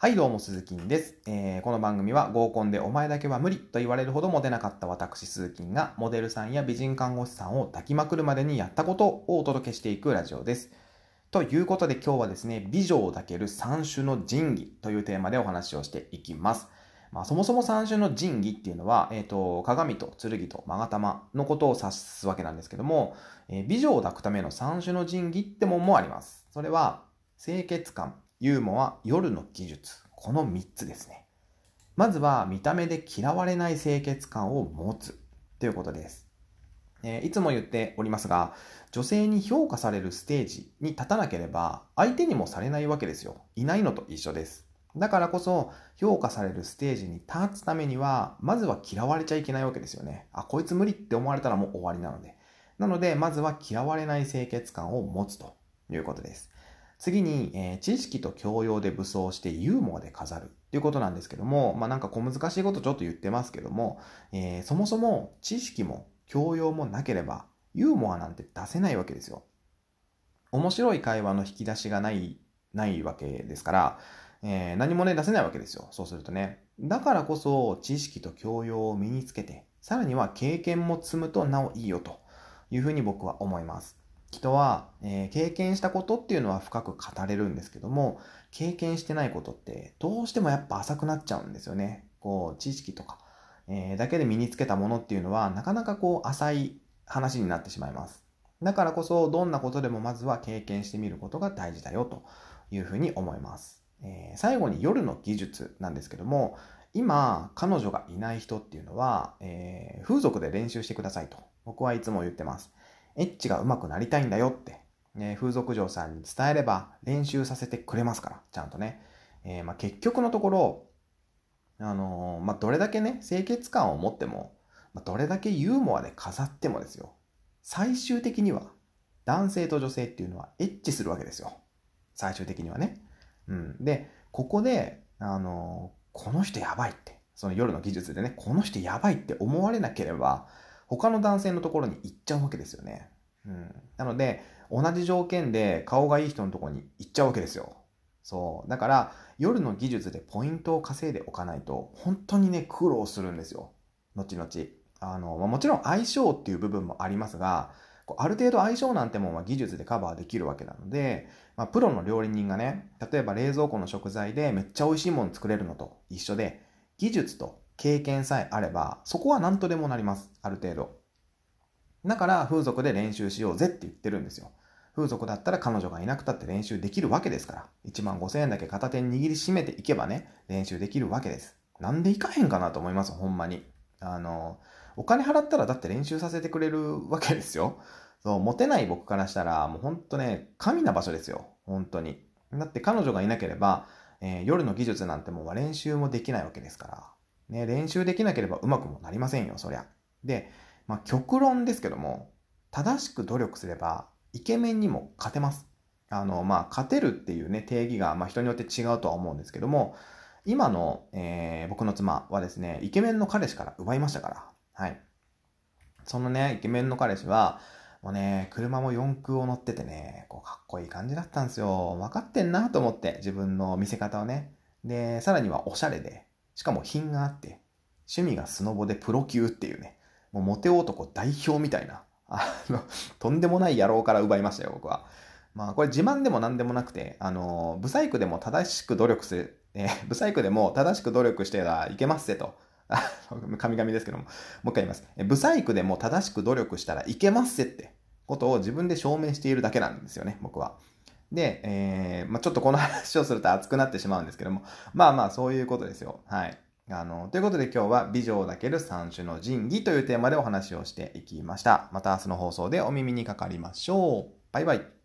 はい、どうも、鈴木です、えー。この番組は合コンでお前だけは無理と言われるほどモテなかった私、鈴木がモデルさんや美人看護師さんを抱きまくるまでにやったことをお届けしていくラジオです。ということで今日はですね、美女を抱ける三種の神器というテーマでお話をしていきます。まあ、そもそも三種の神器っていうのは、えっ、ー、と、鏡と剣と勾玉のことを指すわけなんですけども、えー、美女を抱くための三種の神器ってもんもあります。それは、清潔感、ユーモア、夜の技術。この3つですね。まずは見た目で嫌われない清潔感を持つということです。えー、いつも言っておりますが、女性に評価されるステージに立たなければ相手にもされないわけですよ。いないのと一緒です。だからこそ評価されるステージに立つためには、まずは嫌われちゃいけないわけですよね。あ、こいつ無理って思われたらもう終わりなので。なので、まずは嫌われない清潔感を持つということです。次に、えー、知識と教養で武装してユーモアで飾るっていうことなんですけども、まあなんか小難しいことちょっと言ってますけども、えー、そもそも知識も教養もなければユーモアなんて出せないわけですよ。面白い会話の引き出しがない、ないわけですから、えー、何もね出せないわけですよ。そうするとね。だからこそ知識と教養を身につけて、さらには経験も積むとなおいいよというふうに僕は思います。人は、えー、経験したことっていうのは深く語れるんですけども、経験してないことってどうしてもやっぱ浅くなっちゃうんですよね。こう、知識とか、えー、だけで身につけたものっていうのはなかなかこう浅い話になってしまいます。だからこそどんなことでもまずは経験してみることが大事だよというふうに思います。えー、最後に夜の技術なんですけども、今彼女がいない人っていうのは、えー、風俗で練習してくださいと僕はいつも言ってます。エッチが上手くなりたいんだよって、ね、風俗嬢さんに伝えれば練習させてくれますから、ちゃんとね。えー、まあ、結局のところ、あのー、まあ、どれだけね、清潔感を持っても、まあ、どれだけユーモアで飾ってもですよ、最終的には男性と女性っていうのはエッチするわけですよ。最終的にはね。うん。で、ここで、あのー、この人やばいって、その夜の技術でね、この人やばいって思われなければ、他の男性のところに行っちゃうわけですよね。うん。なので、同じ条件で顔がいい人のとこに行っちゃうわけですよ。そう。だから、夜の技術でポイントを稼いでおかないと、本当にね、苦労するんですよ。後々。あの、まあ、もちろん相性っていう部分もありますが、ある程度相性なんてもんは技術でカバーできるわけなので、まあ、プロの料理人がね、例えば冷蔵庫の食材でめっちゃ美味しいもの作れるのと一緒で、技術と経験さえあれば、そこは何とでもなります。ある程度。だから風俗で練習しようぜって言ってるんですよ。風俗だったら彼女がいなくたって練習できるわけですから。1万5000円だけ片手に握りしめていけばね、練習できるわけです。なんで行かへんかなと思います、ほんまに。あの、お金払ったらだって練習させてくれるわけですよ。そう、モテない僕からしたら、もうほんとね、神な場所ですよ。本当に。だって彼女がいなければ、えー、夜の技術なんてもう練習もできないわけですから。ね、練習できなければうまくもなりませんよ、そりゃ。で、まあ、極論ですけども、正しく努力すれば、イケメンにも勝てます。あの、まあ、勝てるっていうね、定義が、まあ、人によって違うとは思うんですけども、今の、えー、僕の妻はですね、イケメンの彼氏から奪いましたから。はい。そのね、イケメンの彼氏は、もうね、車も四駆を乗っててね、こうかっこいい感じだったんですよ。分かってんなと思って、自分の見せ方をね。で、さらにはおしゃれで、しかも品があって、趣味がスノボでプロ級っていうね、もうモテ男代表みたいな、あの、とんでもない野郎から奪いましたよ、僕は。まあ、これ自慢でも何でもなくて、あの、ブサイクでも正しく努力する、えー、ブサイクでも正しく努力してらいけますせと。神々ですけども、もう一回言います。ブサイクでも正しく努力したらいけますせってことを自分で証明しているだけなんですよね、僕は。で、えー、まあ、ちょっとこの話をすると熱くなってしまうんですけども、まあまあそういうことですよ。はい。あの、ということで今日は美女を抱ける三種の神器というテーマでお話をしていきました。また明日の放送でお耳にかかりましょう。バイバイ。